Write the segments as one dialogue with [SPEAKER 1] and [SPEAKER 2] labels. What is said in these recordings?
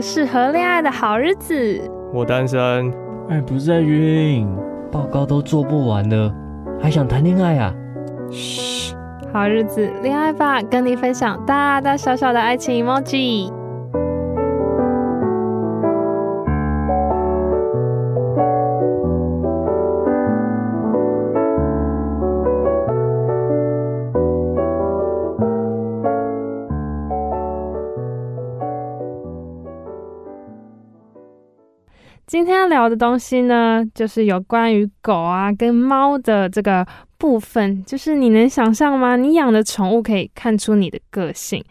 [SPEAKER 1] 适合恋爱的好日子，
[SPEAKER 2] 我单身。
[SPEAKER 3] 爱，不是在晕，报告都做不完了，还想谈恋爱啊？
[SPEAKER 1] 嘘，好日子，恋爱吧，跟你分享大大小小的爱情 emoji。今天要聊的东西呢，就是有关于狗啊跟猫的这个部分。就是你能想象吗？你养的宠物可以看出你的个性。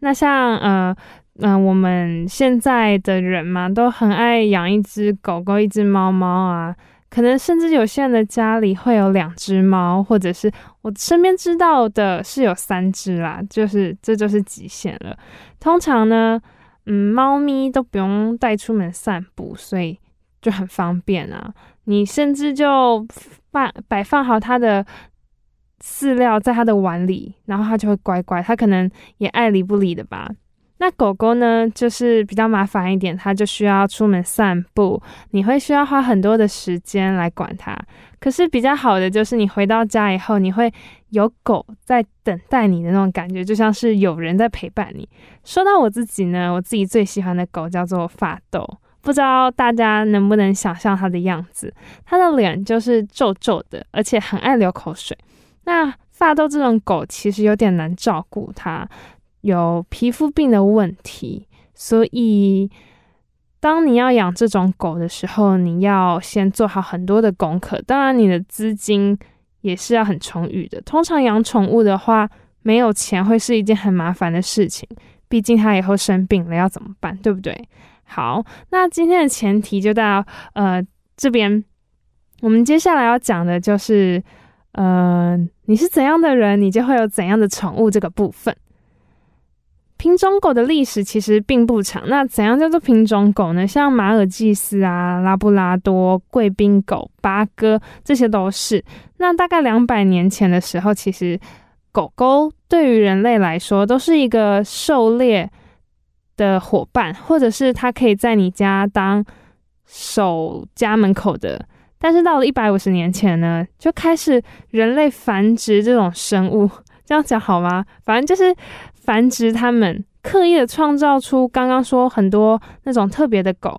[SPEAKER 1] 那像呃嗯、我们现在的人嘛，都很爱养一只狗狗、一只猫猫啊。可能甚至有些人的家里会有两只猫，或者是我身边知道的是有三只啦。就是这就是极限了。通常呢。嗯，猫咪都不用带出门散步，所以就很方便啊。你甚至就放摆放好它的饲料在它的碗里，然后它就会乖乖。它可能也爱理不理的吧。那狗狗呢，就是比较麻烦一点，它就需要出门散步，你会需要花很多的时间来管它。可是比较好的就是你回到家以后，你会有狗在等待你的那种感觉，就像是有人在陪伴你。说到我自己呢，我自己最喜欢的狗叫做法斗，不知道大家能不能想象它的样子？它的脸就是皱皱的，而且很爱流口水。那法斗这种狗其实有点难照顾它。有皮肤病的问题，所以当你要养这种狗的时候，你要先做好很多的功课。当然，你的资金也是要很充裕的。通常养宠物的话，没有钱会是一件很麻烦的事情，毕竟它以后生病了要怎么办，对不对？好，那今天的前提就到呃这边，我们接下来要讲的就是，呃，你是怎样的人，你就会有怎样的宠物这个部分。品种狗的历史其实并不长。那怎样叫做品种狗呢？像马尔济斯啊、拉布拉多、贵宾狗、八哥，这些都是。那大概两百年前的时候，其实狗狗对于人类来说都是一个狩猎的伙伴，或者是它可以在你家当守家门口的。但是到了一百五十年前呢，就开始人类繁殖这种生物。这样讲好吗？反正就是。繁殖他们，刻意的创造出刚刚说很多那种特别的狗，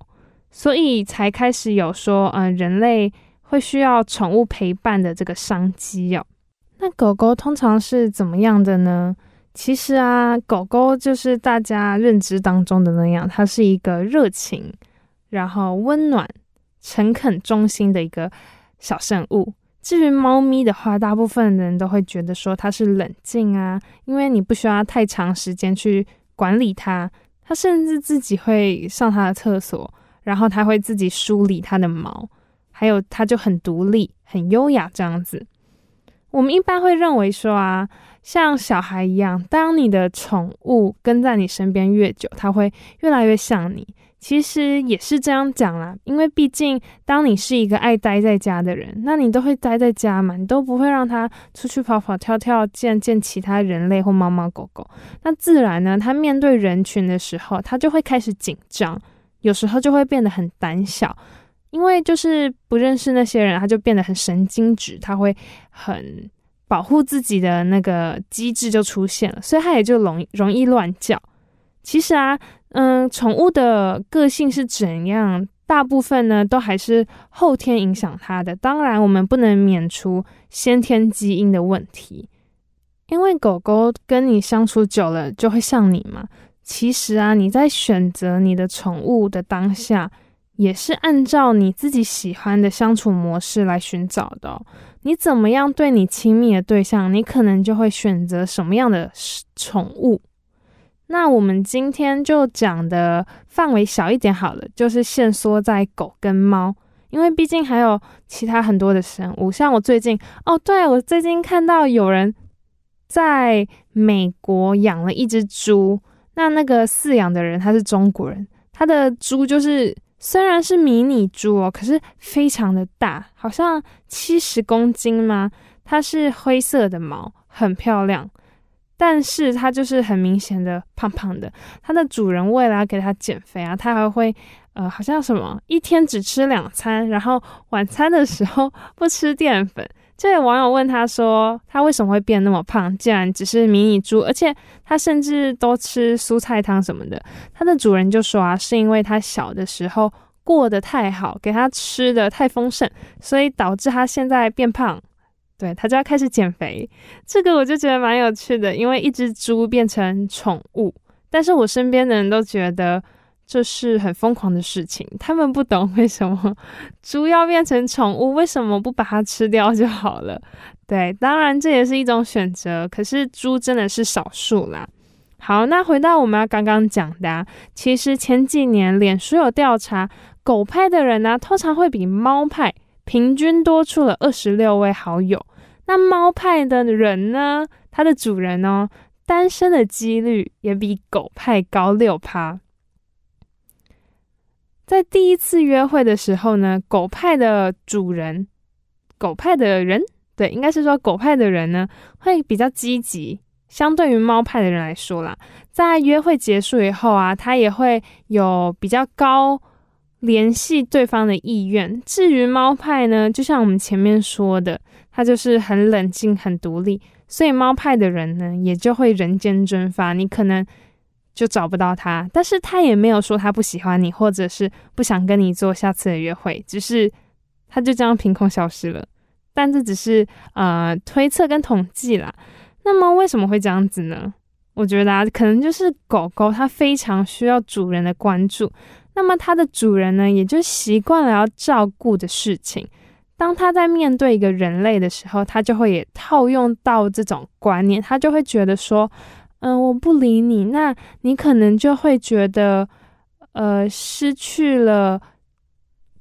[SPEAKER 1] 所以才开始有说，嗯、人类会需要宠物陪伴的这个商机哦。那狗狗通常是怎么样的呢？其实啊，狗狗就是大家认知当中的那样，它是一个热情，然后温暖、诚恳、忠心的一个小生物。至于猫咪的话，大部分人都会觉得说它是冷静啊，因为你不需要太长时间去管理它，它甚至自己会上它的厕所，然后它会自己梳理它的毛，还有它就很独立、很优雅这样子。我们一般会认为说啊，像小孩一样，当你的宠物跟在你身边越久，它会越来越像你。其实也是这样讲啦，因为毕竟当你是一个爱待在家的人，那你都会待在家嘛，你都不会让它出去跑跑跳跳，见见其他人类或猫猫狗狗。那自然呢，它面对人群的时候，它就会开始紧张，有时候就会变得很胆小，因为就是不认识那些人，它就变得很神经质，它会很保护自己的那个机制就出现了，所以它也就容容易乱叫。其实啊。嗯，宠物的个性是怎样？大部分呢都还是后天影响它的。当然，我们不能免除先天基因的问题，因为狗狗跟你相处久了就会像你嘛。其实啊，你在选择你的宠物的当下，也是按照你自己喜欢的相处模式来寻找的。你怎么样对你亲密的对象，你可能就会选择什么样的宠物。那我们今天就讲的范围小一点好了，就是限缩在狗跟猫，因为毕竟还有其他很多的生物。像我最近哦，对，我最近看到有人在美国养了一只猪，那那个饲养的人他是中国人，他的猪就是虽然是迷你猪哦，可是非常的大，好像七十公斤吗？它是灰色的毛，很漂亮。但是它就是很明显的胖胖的，它的主人为了要给它减肥啊，它还会呃，好像什么一天只吃两餐，然后晚餐的时候不吃淀粉。就有网友问他说，他为什么会变那么胖？竟然只是迷你猪，而且他甚至都吃蔬菜汤什么的，他的主人就说啊，是因为他小的时候过得太好，给他吃的太丰盛，所以导致他现在变胖。对，他就要开始减肥，这个我就觉得蛮有趣的，因为一只猪变成宠物，但是我身边的人都觉得这是很疯狂的事情，他们不懂为什么猪要变成宠物，为什么不把它吃掉就好了？对，当然这也是一种选择，可是猪真的是少数啦。好，那回到我们刚刚讲的啊，其实前几年脸书有调查，狗派的人呢，通常会比猫派平均多出了二十六位好友。那猫派的人呢？它的主人哦，单身的几率也比狗派高六趴。在第一次约会的时候呢，狗派的主人，狗派的人，对，应该是说狗派的人呢，会比较积极，相对于猫派的人来说啦。在约会结束以后啊，他也会有比较高联系对方的意愿。至于猫派呢，就像我们前面说的。他就是很冷静、很独立，所以猫派的人呢，也就会人间蒸发，你可能就找不到他。但是他也没有说他不喜欢你，或者是不想跟你做下次的约会，只是他就这样凭空消失了。但这只是呃推测跟统计啦。那么为什么会这样子呢？我觉得啊，可能就是狗狗它非常需要主人的关注，那么它的主人呢，也就习惯了要照顾的事情。当它在面对一个人类的时候，它就会也套用到这种观念，它就会觉得说，嗯、我不理你，那你可能就会觉得，呃，失去了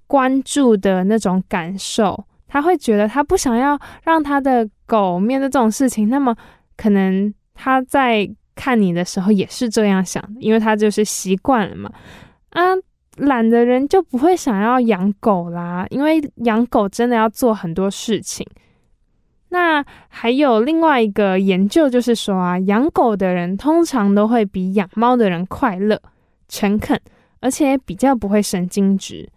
[SPEAKER 1] 关注的那种感受。他会觉得他不想要让他的狗面对这种事情，那么可能他在看你的时候也是这样想，因为他就是习惯了嘛，啊。懒的人就不会想要养狗啦，因为养狗真的要做很多事情。那还有另外一个研究，就是说啊，养狗的人通常都会比养猫的人快乐、诚恳，而且比较不会神经质。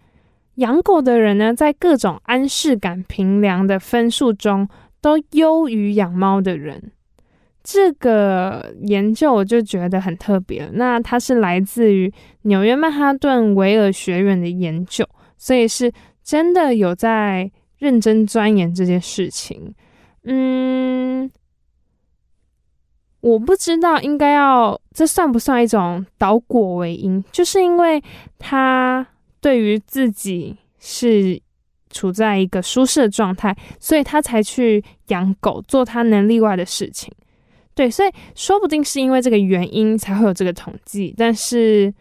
[SPEAKER 1] 养狗的人呢，在各种安适感评量的分数中，都优于养猫的人。这个研究我就觉得很特别。那它是来自于纽约曼哈顿维尔学院的研究，所以是真的有在认真钻研这件事情。嗯，我不知道应该要这算不算一种倒果为因，就是因为他对于自己是处在一个舒适的状态，所以他才去养狗，做他能力外的事情。对，所以说不定是因为这个原因才会有这个统计，但是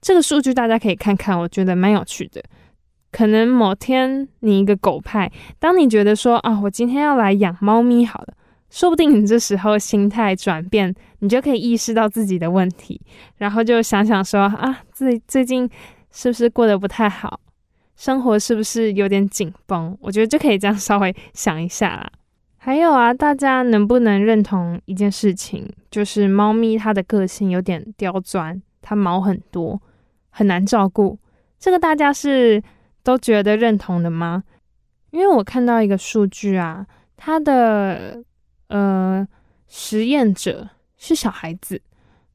[SPEAKER 1] 这个数据大家可以看看，我觉得蛮有趣的。可能某天你一个狗派，当你觉得说啊，我今天要来养猫咪好了，说不定你这时候心态转变，你就可以意识到自己的问题，然后就想想说啊，自己最近是不是过得不太好，生活是不是有点紧绷？我觉得就可以这样稍微想一下啦。还有啊，大家能不能认同一件事情，就是猫咪它的个性有点刁钻，它毛很多，很难照顾。这个大家是都觉得认同的吗？因为我看到一个数据啊，他的呃实验者是小孩子，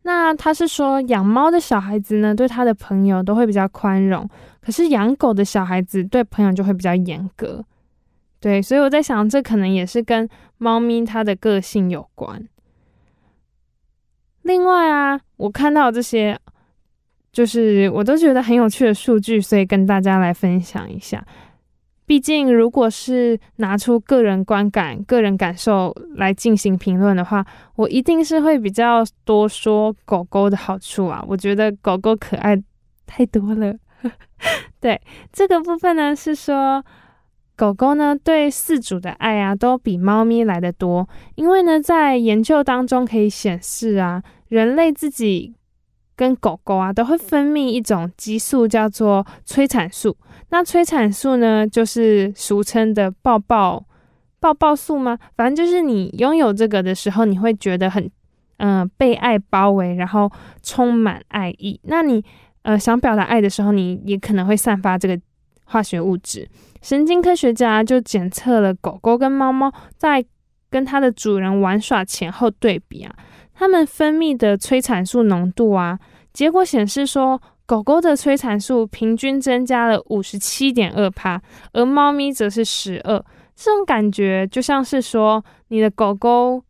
[SPEAKER 1] 那他是说养猫的小孩子呢，对他的朋友都会比较宽容，可是养狗的小孩子对朋友就会比较严格。对，所以我在想，这可能也是跟猫咪它的个性有关。另外啊，我看到这些，就是我都觉得很有趣的数据，所以跟大家来分享一下。毕竟，如果是拿出个人观感、个人感受来进行评论的话，我一定是会比较多说狗狗的好处啊。我觉得狗狗可爱太多了。对，这个部分呢，是说。狗狗呢，对饲主的爱啊，都比猫咪来得多。因为呢，在研究当中可以显示啊，人类自己跟狗狗啊，都会分泌一种激素，叫做催产素。那催产素呢，就是俗称的抱抱抱抱素吗？反正就是你拥有这个的时候，你会觉得很嗯、呃、被爱包围，然后充满爱意。那你呃想表达爱的时候，你也可能会散发这个化学物质。神经科学家就检测了狗狗跟猫猫在跟它的主人玩耍前后对比啊，它们分泌的催产素浓度啊，结果显示说，狗狗的催产素平均增加了五十七点二帕，而猫咪则是十二。这种感觉就像是说，你的狗狗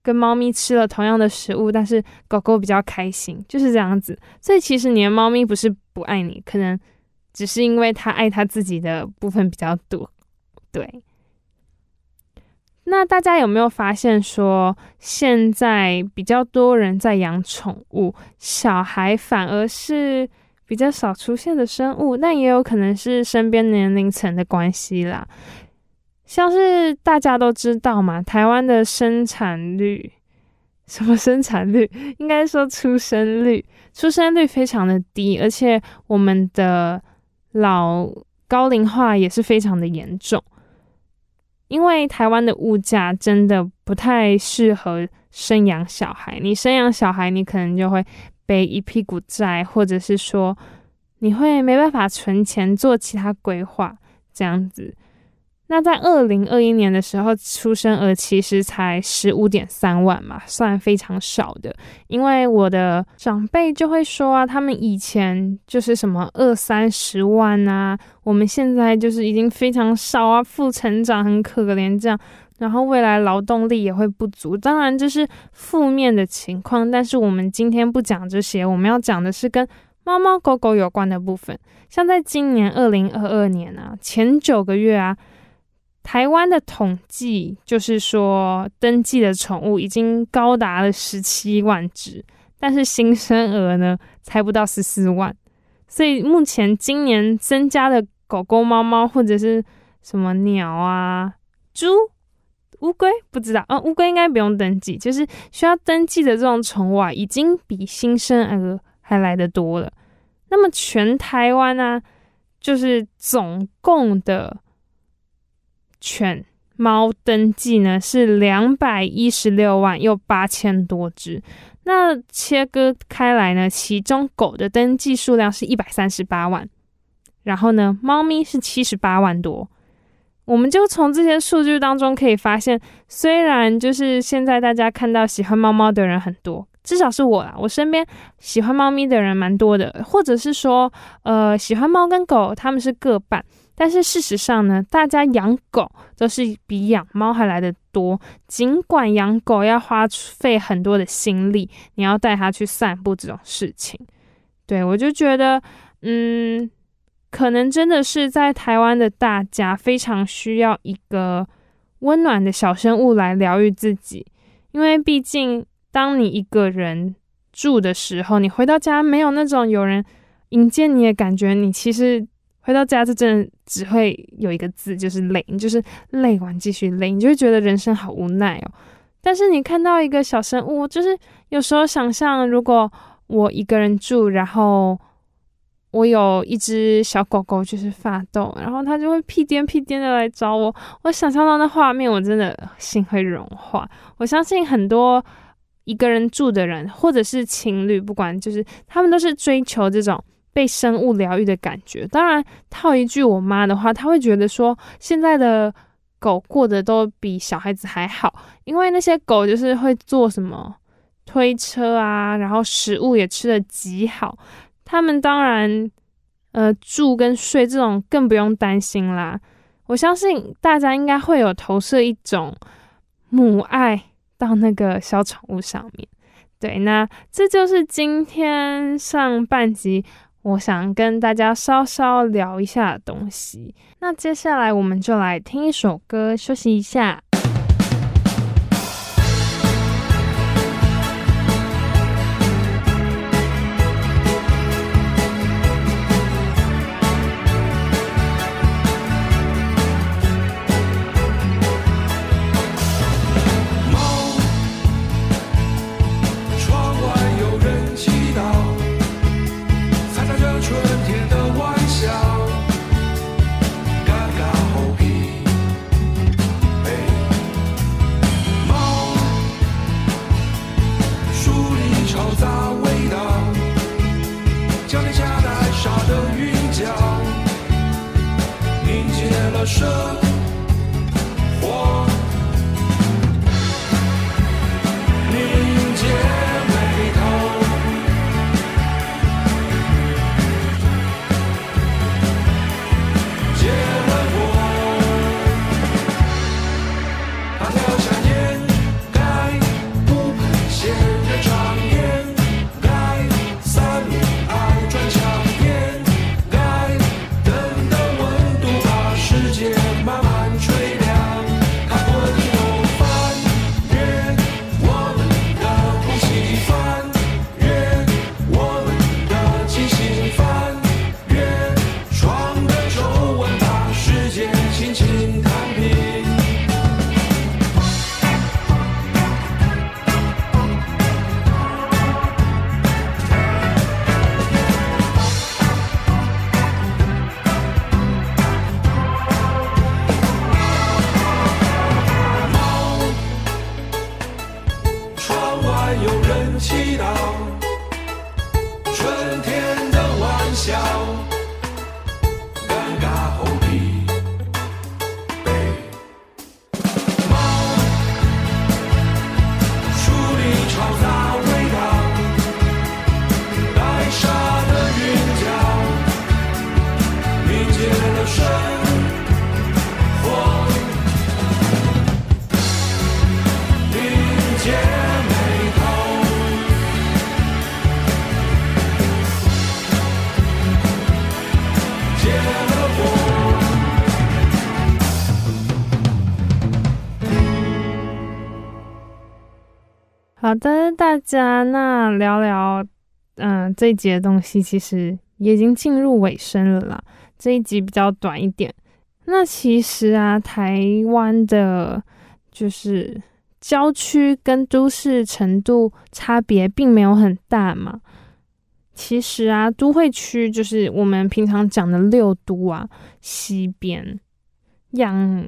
[SPEAKER 1] 跟猫咪吃了同样的食物，但是狗狗比较开心，就是这样子。所以其实你的猫咪不是不爱你，可能。只是因为他爱他自己的部分比较多，对。那大家有没有发现说，现在比较多人在养宠物，小孩反而是比较少出现的生物？那也有可能是身边年龄层的关系啦。像是大家都知道嘛，台湾的生产率，什么生产率？应该说出生率，出生率非常的低，而且我们的。老高龄化也是非常的严重，因为台湾的物价真的不太适合生养小孩。你生养小孩，你可能就会背一屁股债，或者是说你会没办法存钱做其他规划，这样子。那在二零二一年的时候，出生儿其实才十五点三万嘛，算非常少的。因为我的长辈就会说啊，他们以前就是什么二三十万啊，我们现在就是已经非常少啊，负成长很可怜这样，然后未来劳动力也会不足。当然这是负面的情况，但是我们今天不讲这些，我们要讲的是跟猫猫狗狗有关的部分。像在今年二零二二年啊，前九个月啊。台湾的统计就是说，登记的宠物已经高达了十七万只，但是新生儿呢，才不到十四万。所以目前今年增加的狗狗、猫猫或者是什么鸟啊、猪、乌龟，不知道啊，乌龟应该不用登记，就是需要登记的这种宠物啊，已经比新生儿还来得多了。那么全台湾啊，就是总共的。犬猫登记呢是两百一十六万又八千多只，那切割开来呢，其中狗的登记数量是一百三十八万，然后呢，猫咪是七十八万多。我们就从这些数据当中可以发现，虽然就是现在大家看到喜欢猫猫的人很多，至少是我啦，我身边喜欢猫咪的人蛮多的，或者是说，呃，喜欢猫跟狗他们是各半。但是事实上呢，大家养狗都是比养猫还来得多。尽管养狗要花费很多的心力，你要带它去散步这种事情，对，我就觉得，嗯，可能真的是在台湾的大家非常需要一个温暖的小生物来疗愈自己，因为毕竟当你一个人住的时候，你回到家没有那种有人迎接你的感觉，你其实。回到家就真的只会有一个字，就是累，就是累完继续累，你就会觉得人生好无奈哦。但是你看到一个小生物，就是有时候想象，如果我一个人住，然后我有一只小狗狗，就是发抖，然后它就会屁颠屁颠的来找我，我想象到那画面，我真的心会融化。我相信很多一个人住的人，或者是情侣，不管就是他们都是追求这种。被生物疗愈的感觉，当然套一句我妈的话，她会觉得说，现在的狗过得都比小孩子还好，因为那些狗就是会做什么推车啊，然后食物也吃得极好，他们当然呃住跟睡这种更不用担心啦。我相信大家应该会有投射一种母爱到那个小宠物上面。对，那这就是今天上半集。我想跟大家稍稍聊一下东西，那接下来我们就来听一首歌，休息一下。大家，那聊聊，嗯、这一集的东西其实已经进入尾声了啦。这一集比较短一点。那其实啊，台湾的，就是郊区跟都市程度差别并没有很大嘛。其实啊，都会区就是我们平常讲的六都啊，西边养。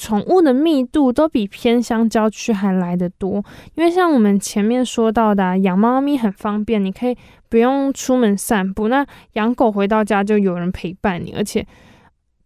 [SPEAKER 1] 宠物的密度都比偏乡郊区还来得多，因为像我们前面说到的啊，养猫咪很方便，你可以不用出门散步。那养狗回到家就有人陪伴你，而且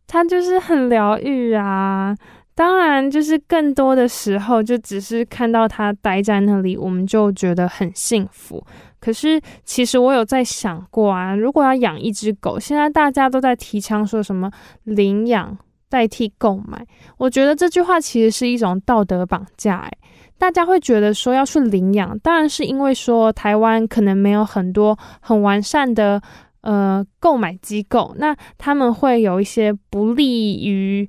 [SPEAKER 1] 它就是很疗愈啊。当然，就是更多的时候就只是看到它待在那里，我们就觉得很幸福。可是其实我有在想过啊，如果要养一只狗，现在大家都在提倡说什么领养。代替购买，我觉得这句话其实是一种道德绑架。哎，大家会觉得说要去领养，当然是因为说台湾可能没有很多很完善的呃购买机构，那他们会有一些不利于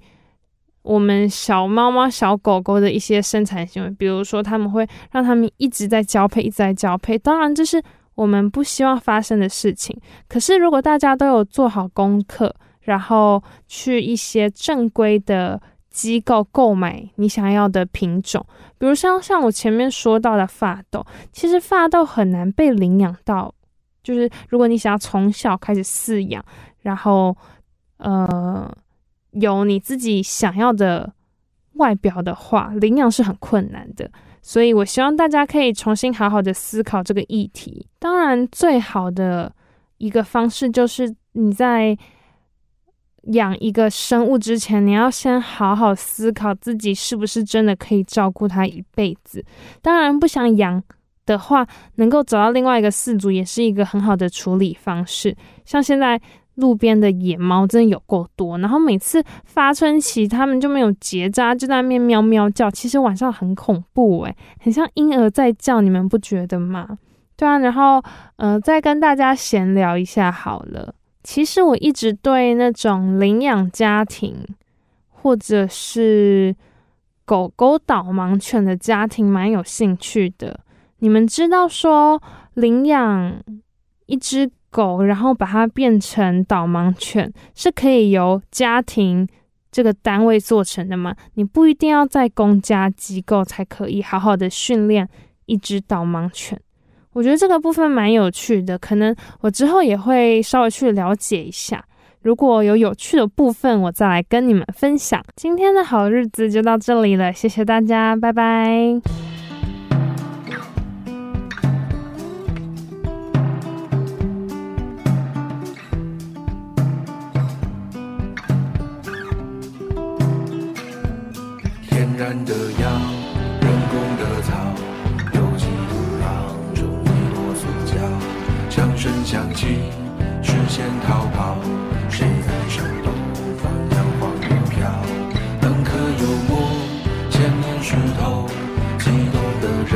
[SPEAKER 1] 我们小猫猫、小狗狗的一些生产行为，比如说他们会让他们一直在交配，一直在交配。当然这是我们不希望发生的事情。可是如果大家都有做好功课。然后去一些正规的机构购买你想要的品种。比如像像我前面说到的法斗，其实法斗很难被领养到，就是如果你想要从小开始饲养，然后呃有你自己想要的外表的话，领养是很困难的。所以，我希望大家可以重新好好的思考这个议题。当然，最好的一个方式就是你在养一个生物之前，你要先好好思考自己是不是真的可以照顾它一辈子。当然，不想养的话，能够找到另外一个饲主也是一个很好的处理方式。像现在。路边的野猫真的有够多，然后每次发春期，它们就没有结扎，就在那边喵喵叫。其实晚上很恐怖诶，很像婴儿在叫，你们不觉得吗？对啊，然后呃，再跟大家闲聊一下好了。其实我一直对那种领养家庭或者是狗狗导盲犬的家庭蛮有兴趣的。你们知道说领养一只狗，然后把它变成导盲犬，是可以由家庭这个单位做成的吗？你不一定要在公家机构才可以好好的训练一只导盲犬。我觉得这个部分蛮有趣的，可能我之后也会稍微去了解一下。如果有有趣的部分，我再来跟你们分享。今天的好日子就到这里了，谢谢大家，拜拜。
[SPEAKER 4] 天然的视线逃跑，谁在山东放羊黄云飘？登科幽默，千年石头，激动的人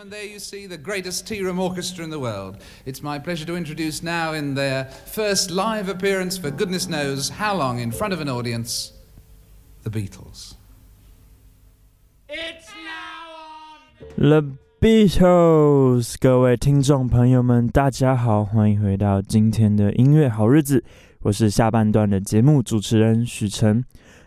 [SPEAKER 5] and gentlemen, there you see the greatest tea room orchestra in the world. It's my pleasure to introduce now, in their first live appearance for goodness knows how long in front of an audience, the Beatles.
[SPEAKER 6] The Beatles，各位听众朋友们，大家好，欢迎回到今天的音乐好日子，我是下半段的节目主持人许晨。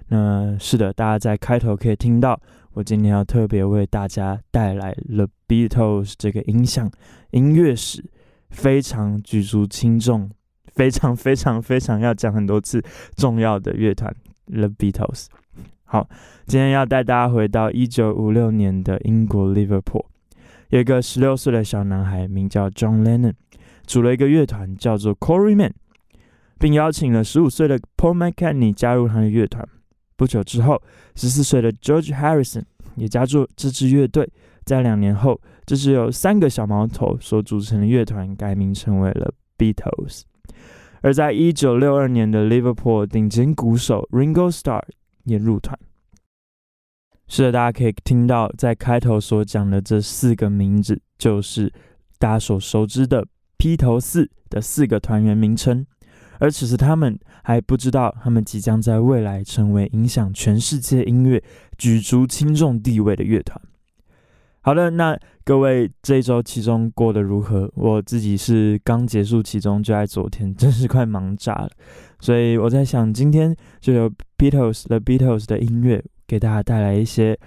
[SPEAKER 6] 那是的，大家在开头可以听到，我今天要特别为大家带来 The Beatles 这个音响音乐史非常举足轻重、非常非常非常要讲很多次重要的乐团 The Beatles。好，今天要带大家回到一九五六年的英国 Liverpool，有一个十六岁的小男孩名叫 John Lennon，组了一个乐团叫做 Quarrymen，并邀请了十五岁的 Paul McCartney 加入他的乐团。不久之后，十四岁的 George Harrison 也加入这支乐队。在两年后，这是由三个小毛头所组成的乐团改名成为了 Beatles。而在一九六二年的 Liverpool，顶尖鼓手 Ringo Starr 也入团。是的，大家可以听到在开头所讲的这四个名字，就是大家所熟知的披头四的四个团员名称。而此时，他们还不知道，他们即将在未来成为影响全世界音乐、举足轻重地位的乐团。好的，那各位这一周期中过得如何？我自己是刚结束期中，就在昨天，真是快忙炸了。所以我在想，今天就由 Beatles 的 Beatles 的音乐给大家带来一些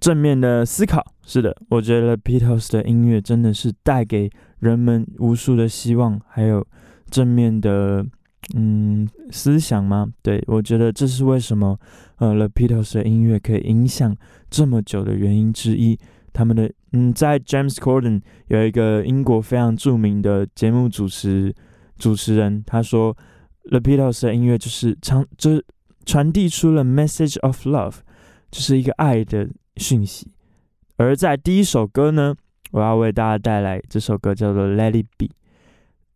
[SPEAKER 6] 正面的思考。是的，我觉得 Beatles 的音乐真的是带给人们无数的希望，还有。正面的嗯思想吗？对，我觉得这是为什么呃 The Beatles 的音乐可以影响这么久的原因之一。他们的嗯，在 James Corden 有一个英国非常著名的节目主持主持人，他说 The Beatles 的音乐就是唱，就是传递出了 message of love，就是一个爱的讯息。而在第一首歌呢，我要为大家带来这首歌叫做 Let It Be。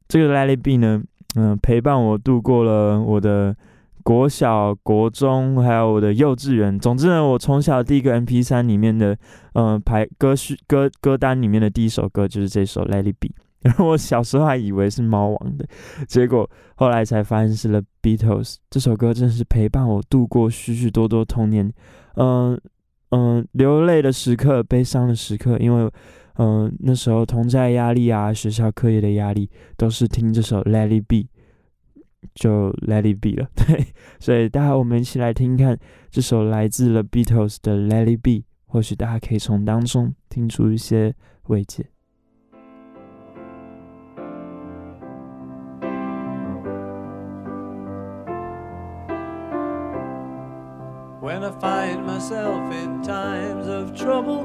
[SPEAKER 6] 这个 Let It Be 呢，嗯、陪伴我度过了我的国小、国中，还有我的幼稚园。总之呢，我从小第一个 MP3 里面的，嗯、呃，排歌序歌歌单里面的第一首歌就是这首 Let It Be。然后我小时候还以为是猫王的，结果后来才发现是 The Beatles。这首歌真是陪伴我度过许许多多童年，嗯、嗯、流泪的时刻、悲伤的时刻，因为。嗯、那时候同在压力啊，学校课业的压力，都是听这首《Let It Be》就《Let It Be》了。对，所以大家我们一起来听看这首来自 The Beatles 的《Let It Be》，或许大家可以从当中听出一些慰藉。
[SPEAKER 7] When I find myself in times of trouble,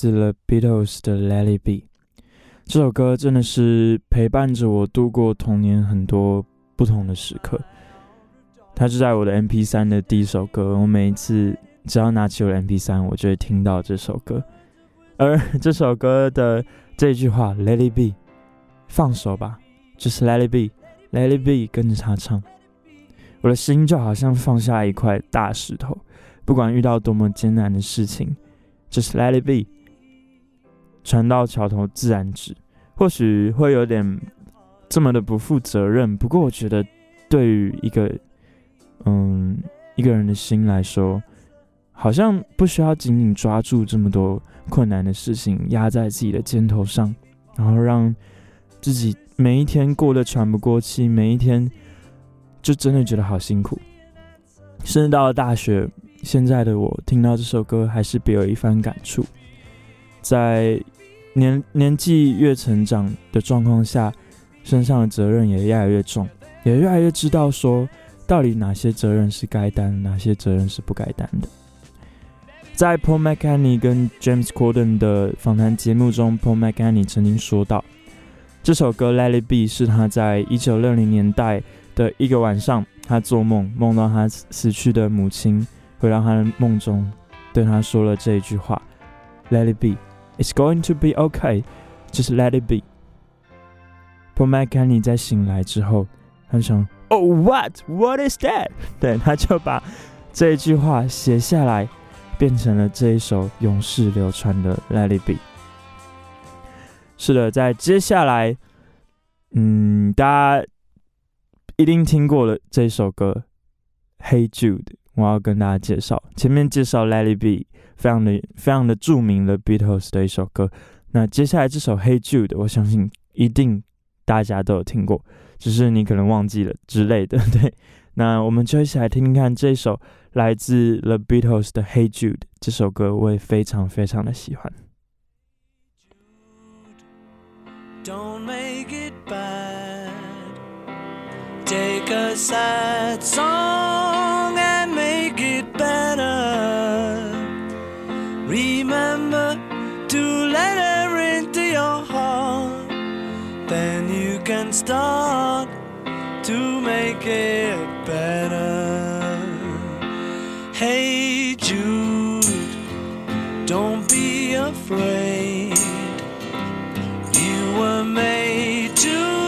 [SPEAKER 6] 自 The Beatles 的《Let It Be》这首歌，真的是陪伴着我度过童年很多不同的时刻。它是在我的 MP3 的第一首歌，我每一次只要拿起我的 MP3，我就会听到这首歌。而这首歌的这句话 “Let It Be”，放手吧，就是 “Let It Be”，“Let It Be”，跟着他唱，我的心就好像放下一块大石头，不管遇到多么艰难的事情。就是 Let it be，船到桥头自然直。或许会有点这么的不负责任，不过我觉得对于一个嗯一个人的心来说，好像不需要紧紧抓住这么多困难的事情压在自己的肩头上，然后让自己每一天过得喘不过气，每一天就真的觉得好辛苦。甚至到了大学。现在的我听到这首歌还是别有一番感触，在年年纪越成长的状况下，身上的责任也越来越重，也越来越知道说到底哪些责任是该担，哪些责任是不该担的。在 Paul McCartney 跟 James Corden 的访谈节目中，Paul McCartney 曾经说到，这首歌《Let It Be》是他在一九六零年代的一个晚上，他做梦梦到他死去的母亲。回到他的梦中，对他说了这一句话：“Let it be, it's going to be okay, just let it be。” Paul McCartney 在醒来之后，他想：“Oh, what? What is that？” 对，他就把这一句话写下来，变成了这一首永世流传的《Let it be》。是的，在接下来嗯，大家一定听过了这首歌《Hey Jude》，我要跟大家介绍。前面介绍《Let It Be》，非常的非常的著名的 Beatles 的一首歌。那接下来这首《Hey Jude》，我相信一定大家都有听过，只是你可能忘记了之类的。对，那我们就一起来听听看这首来自 The Beatles 的《Hey Jude》这首歌，我也非常非常的喜欢。
[SPEAKER 7] Don't make it bad. Take a sad song start to make it better. Hey Jude, don't be afraid. You were made to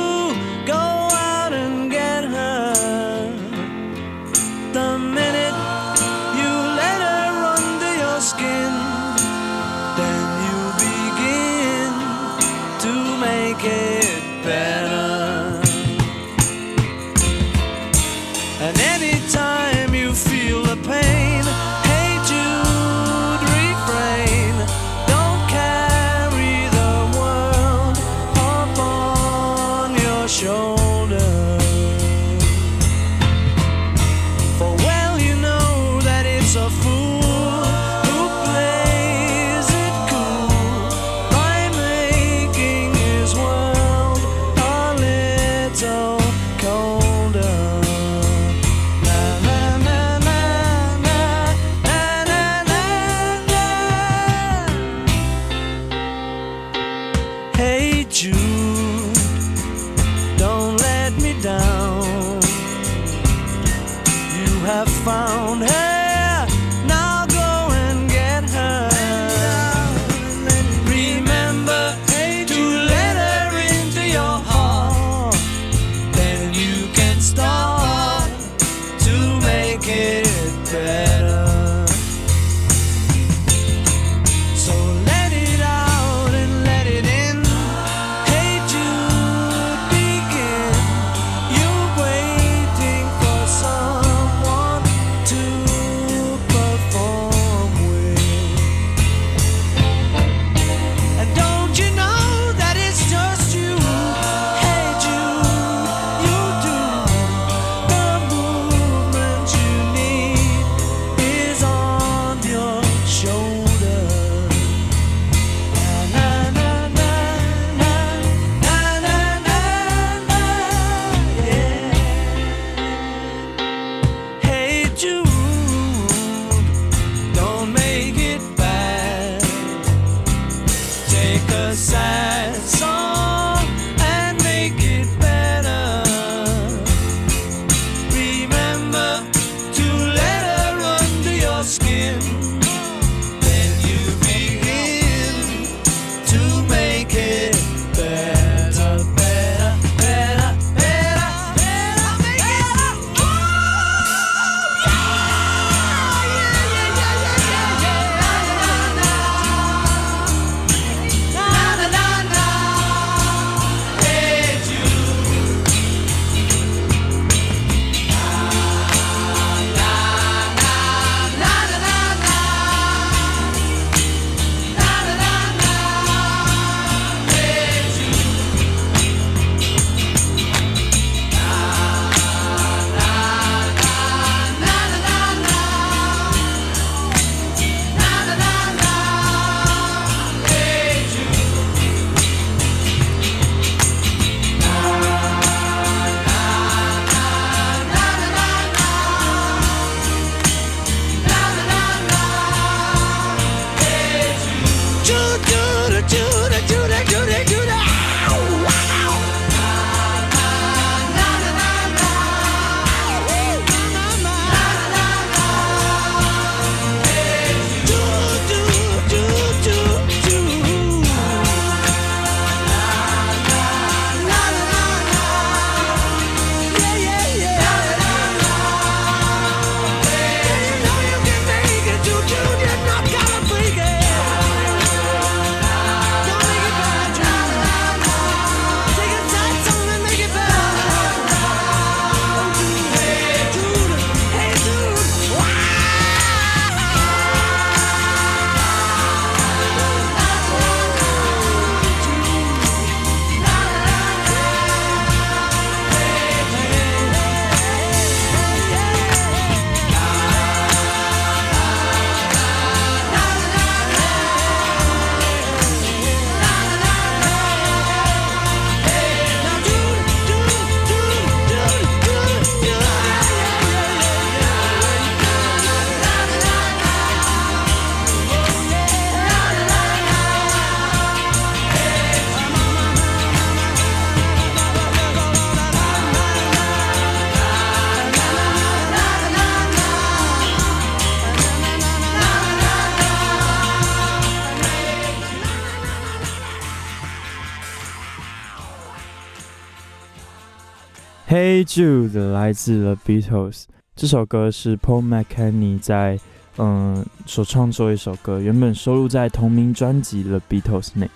[SPEAKER 7] Jude
[SPEAKER 6] 来自 The Beatles，这首歌是 Paul McCartney 在嗯所创作一首歌，原本收录在同名专辑 The Beatles 内，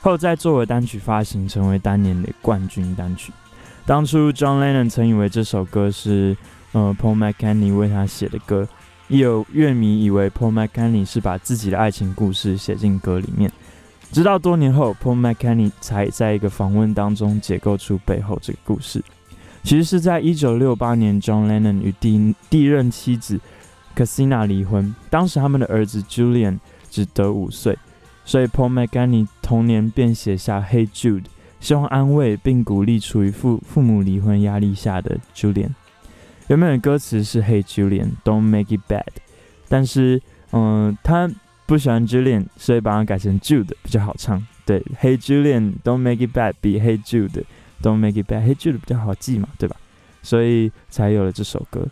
[SPEAKER 6] 后在作为单曲发行，成为当年的冠军单曲。当初 John Lennon 曾以为这首歌是呃 Paul McCartney 为他写的歌，也有乐迷以为 Paul McCartney 是把自己的爱情故事写进歌里面。直到多年后，Paul McCartney 才在一个访问当中解构出背后这个故事。其实是在一九六八年，John Lennon 与第第一任妻子 Casina 离婚。当时他们的儿子 Julian 只得五岁，所以 Paul McCartney 同年便写下《Hey Jude》，希望安慰并鼓励处于父父母离婚压力下的 Julian。原本的歌词是 “Hey Julian, don't make it bad”，但是嗯，他不喜欢 Julian，所以把它改成 Jude 比较好唱。对，“Hey Julian, don't make it bad” 比 “Hey Jude”。Don't make it bad, Hey Jude 比较好记嘛，对吧？所以才有了这首歌。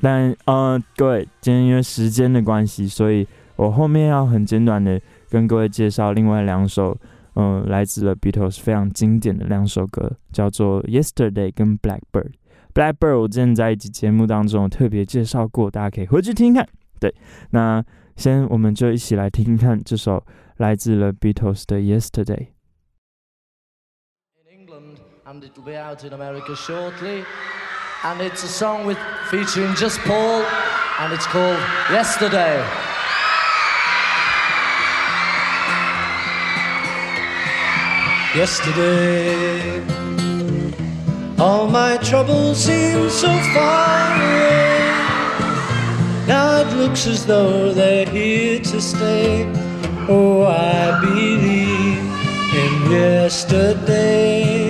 [SPEAKER 6] 但呃，各位，今天因为时间的关系，所以我后面要很简短的跟各位介绍另外两首，嗯、来自了 Beatles 非常经典的两首歌，叫做 Yesterday 跟 Blackbird。Blackbird 我之前在一集节目当中特别介绍过，大家可以回去听听看。对，那先我们就一起来听听看这首来自了 Beatles 的 Yesterday。
[SPEAKER 7] And it'll be out in America shortly. And it's a song with featuring just Paul, and it's called Yesterday. Yesterday, all my troubles seem so far away. Now it looks as though they're here to stay. Oh, I believe in yesterday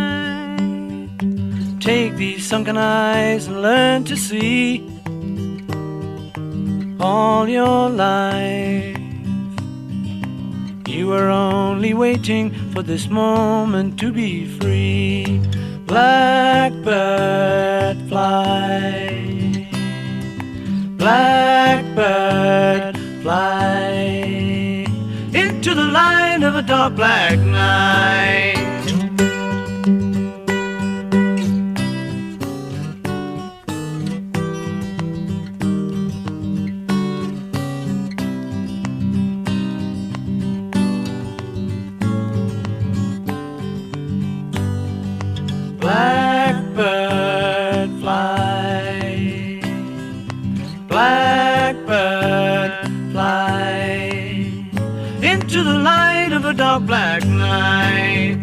[SPEAKER 7] Take these sunken eyes and learn to see all your life. You were only waiting for this moment to be free. Blackbird fly. Blackbird fly into the light of a dark black night.
[SPEAKER 6] Black night.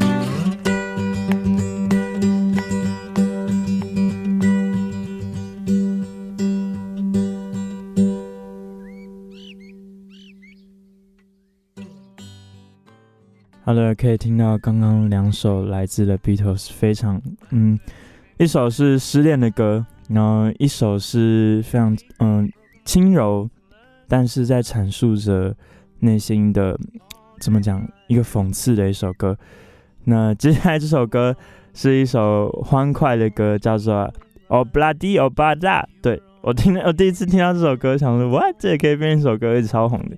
[SPEAKER 7] Hello，可以听到刚刚两首来自的 Beatles，非常嗯，一首是失恋的歌，然后一首是非常嗯轻柔，但是在阐述着内心的怎么讲一个讽刺的一首歌。那接下来这首歌是一首欢快的歌，叫做《O BLOODY Ob-La-Da》。对，我听我第一次听到这首歌，想说哇，这也可以变一首歌，一直超红的，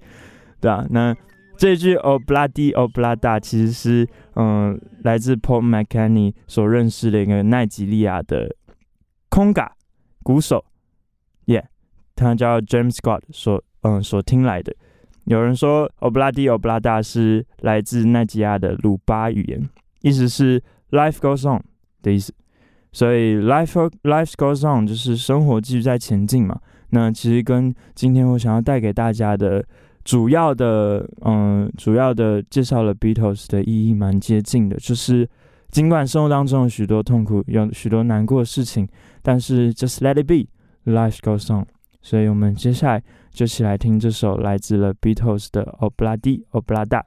[SPEAKER 7] 对啊，那。这句 O BLOODY Ob-La-Da 其实是嗯来自 Paul McCartney 所认识的一个奈及利亚的空嘎鼓手，耶、yeah，他叫 James Scott 所嗯所听来的。有人说 Ob-La-Di Ob-La-Da 是来自奈及利亚的鲁巴语言，意思是 Life goes on 的意思。所以 Life Life goes on 就是生活继续在前进嘛。那其实跟今天我想要带给大家的。主要的，嗯，主要的介绍了 Beatles 的意义蛮接近的，就是尽管生活当中有许多痛苦，有许多难过的事情，但是 Just let it be，life goes on。所以我们接下来就起来听这首来自了 Beatles 的 Ob-La-Di Ob-La-Da，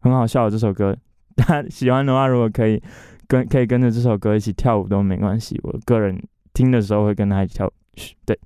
[SPEAKER 7] 很好笑的这首歌，大家喜欢的话，如果可以跟可以跟着这首歌一起跳舞都没关系，我个人听的时候会跟他一起跳，对。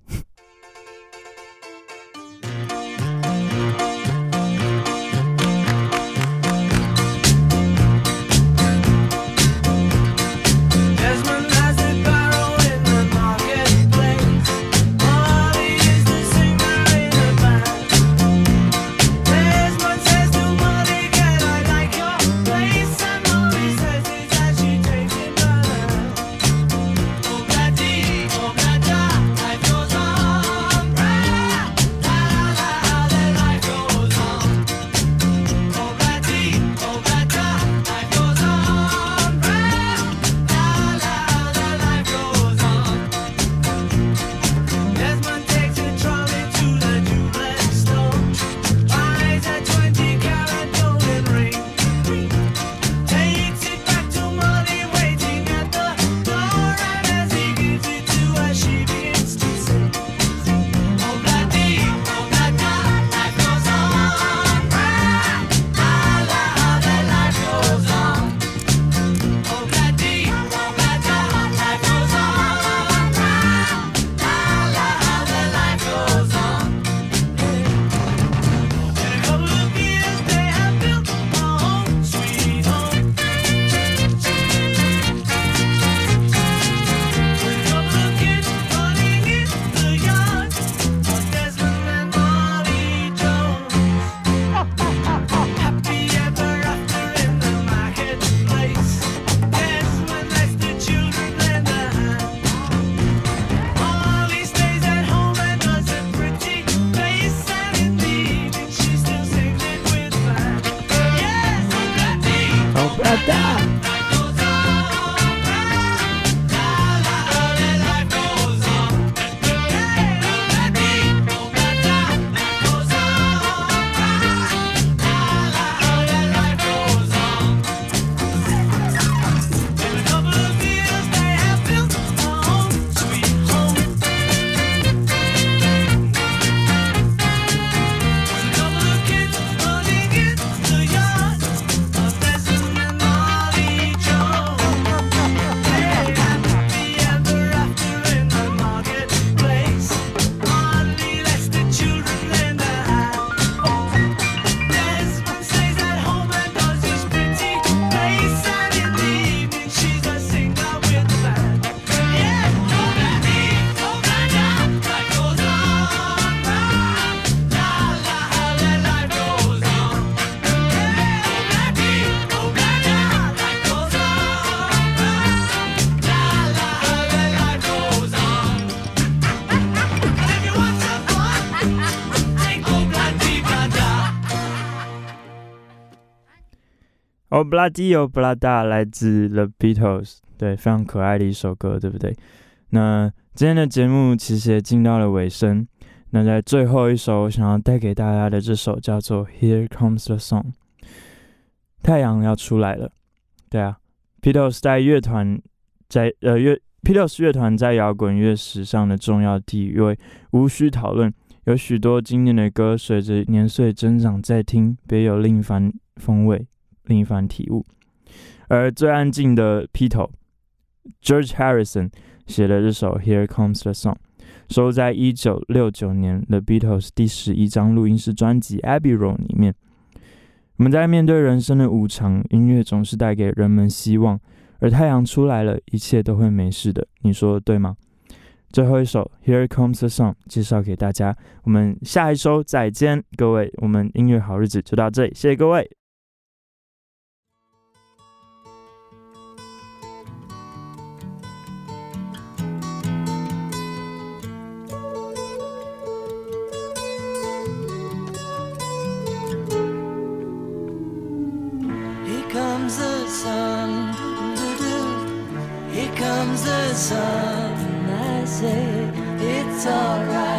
[SPEAKER 7] Ob-La-Di Ob-La-Da 来自 The Beatles，对，非常可爱的一首歌，对不对？那今天的节目其实也进到了尾声。那在最后一首，我想要带给大家的这首叫做《Here Comes the Sun》。
[SPEAKER 6] 太阳要出来了。对啊，Beatles 在乐团在呃乐 Beatles 乐团在摇滚乐史上的重要地位无需讨论。有许多经典的歌，随着年岁增长，再听别有另一番风味，另一番体悟。而最安静的披头 George Harrison 写的这首《Here Comes the Sun》，收在一九六九年 The Beatles 第十一张录音室专辑《Abbey Road》里面。我们在面对人生的无常，音乐总是带给人们希望。而太阳出来了，一切都会没事的。你说对吗？最后一首《Here Comes the Sun》介绍给大家，我们下一周再见，各位，我们音乐好日子就到这里，谢谢各位。
[SPEAKER 7] Sun. I say it's alright.